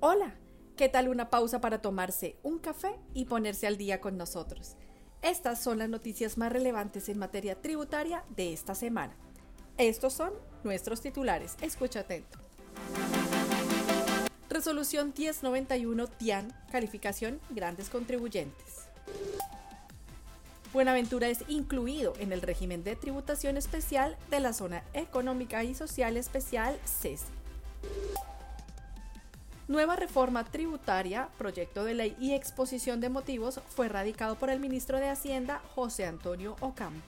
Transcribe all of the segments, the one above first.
Hola, ¿qué tal una pausa para tomarse un café y ponerse al día con nosotros? Estas son las noticias más relevantes en materia tributaria de esta semana. Estos son nuestros titulares. Escucha atento. Resolución 1091 TIAN, calificación grandes contribuyentes. Buenaventura es incluido en el régimen de tributación especial de la Zona Económica y Social Especial CESI. Nueva reforma tributaria, proyecto de ley y exposición de motivos fue radicado por el ministro de Hacienda, José Antonio Ocampo.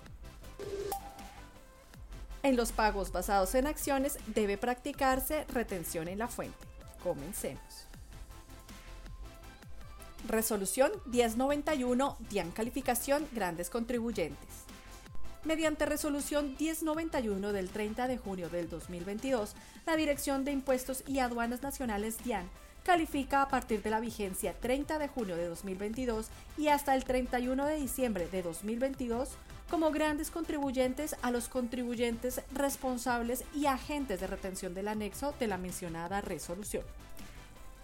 En los pagos basados en acciones debe practicarse retención en la fuente. Comencemos. Resolución 1091, DIAN calificación grandes contribuyentes. Mediante resolución 1091 del 30 de junio del 2022, la Dirección de Impuestos y Aduanas Nacionales DIAN califica a partir de la vigencia 30 de junio de 2022 y hasta el 31 de diciembre de 2022 como grandes contribuyentes a los contribuyentes responsables y agentes de retención del anexo de la mencionada resolución.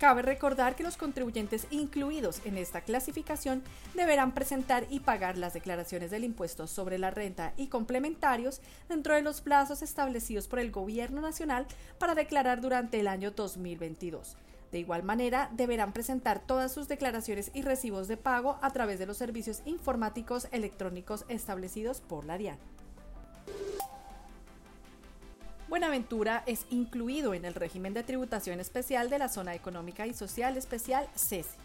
Cabe recordar que los contribuyentes incluidos en esta clasificación deberán presentar y pagar las declaraciones del impuesto sobre la renta y complementarios dentro de los plazos establecidos por el Gobierno Nacional para declarar durante el año 2022. De igual manera, deberán presentar todas sus declaraciones y recibos de pago a través de los servicios informáticos electrónicos establecidos por la DIAN. Buenaventura es incluido en el régimen de tributación especial de la Zona Económica y Social Especial CESI.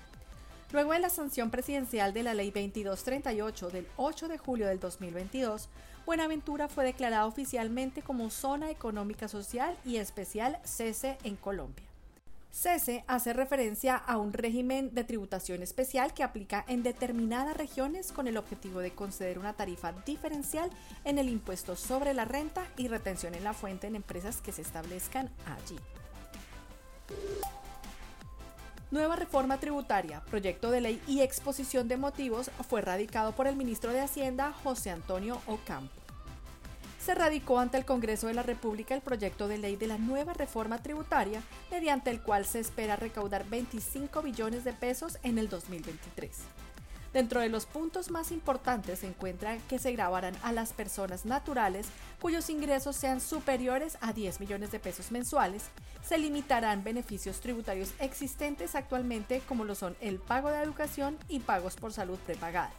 Luego de la sanción presidencial de la Ley 2238 del 8 de julio del 2022, Buenaventura fue declarada oficialmente como Zona Económica Social y Especial CESE en Colombia. CESE hace referencia a un régimen de tributación especial que aplica en determinadas regiones con el objetivo de conceder una tarifa diferencial en el impuesto sobre la renta y retención en la fuente en empresas que se establezcan allí. Nueva reforma tributaria, proyecto de ley y exposición de motivos fue radicado por el ministro de Hacienda José Antonio Ocampo se radicó ante el Congreso de la República el proyecto de ley de la nueva reforma tributaria, mediante el cual se espera recaudar 25 billones de pesos en el 2023. Dentro de los puntos más importantes se encuentra que se grabarán a las personas naturales cuyos ingresos sean superiores a 10 millones de pesos mensuales, se limitarán beneficios tributarios existentes actualmente como lo son el pago de educación y pagos por salud prepagada.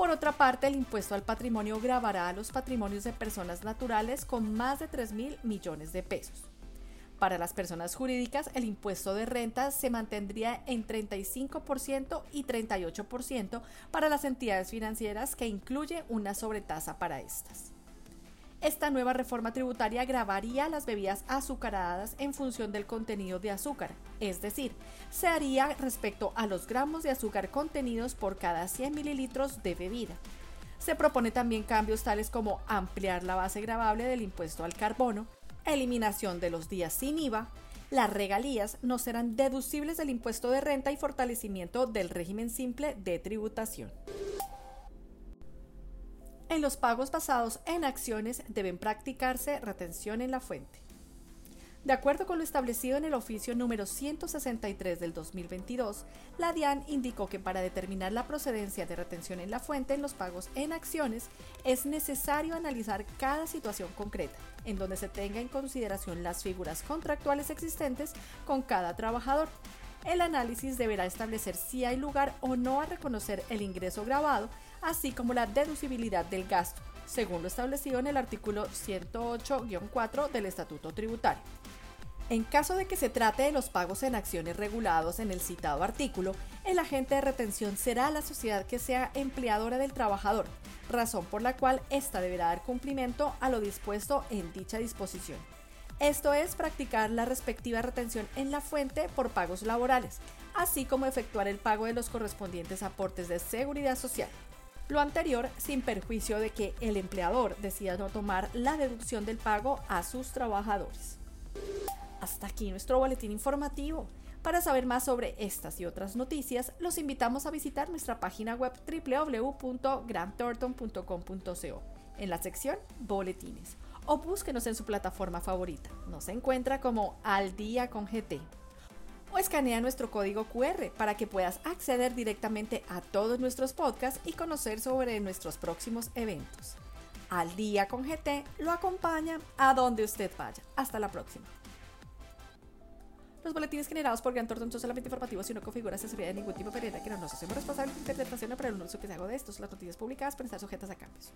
Por otra parte, el impuesto al patrimonio grabará a los patrimonios de personas naturales con más de 3 mil millones de pesos. Para las personas jurídicas, el impuesto de renta se mantendría en 35% y 38% para las entidades financieras, que incluye una sobretasa para estas. Esta nueva reforma tributaria gravaría las bebidas azucaradas en función del contenido de azúcar, es decir, se haría respecto a los gramos de azúcar contenidos por cada 100 mililitros de bebida. Se propone también cambios tales como ampliar la base gravable del impuesto al carbono, eliminación de los días sin IVA, las regalías no serán deducibles del impuesto de renta y fortalecimiento del régimen simple de tributación. En los pagos basados en acciones deben practicarse retención en la fuente. De acuerdo con lo establecido en el oficio número 163 del 2022, la DIAN indicó que para determinar la procedencia de retención en la fuente en los pagos en acciones es necesario analizar cada situación concreta, en donde se tenga en consideración las figuras contractuales existentes con cada trabajador, el análisis deberá establecer si hay lugar o no a reconocer el ingreso grabado, así como la deducibilidad del gasto, según lo establecido en el artículo 108-4 del Estatuto Tributario. En caso de que se trate de los pagos en acciones regulados en el citado artículo, el agente de retención será la sociedad que sea empleadora del trabajador, razón por la cual ésta deberá dar cumplimiento a lo dispuesto en dicha disposición. Esto es practicar la respectiva retención en la fuente por pagos laborales, así como efectuar el pago de los correspondientes aportes de seguridad social. Lo anterior sin perjuicio de que el empleador decida no tomar la deducción del pago a sus trabajadores. Hasta aquí nuestro boletín informativo. Para saber más sobre estas y otras noticias, los invitamos a visitar nuestra página web www.grantthornton.com.co en la sección Boletines o búsquenos en su plataforma favorita. Nos encuentra como Al Día con GT. escanea nuestro código QR para que puedas acceder directamente a todos nuestros podcasts y conocer sobre nuestros próximos eventos. Al día con GT lo acompaña a donde usted vaya. Hasta la próxima. Los boletines generados por Gran Tortón son solamente informativos y no configuran asesoría de ningún tipo de que no nos hacemos responsables de interpretación o por el uso que se haga de estos. Las noticias publicadas pueden estar sujetas a cambios.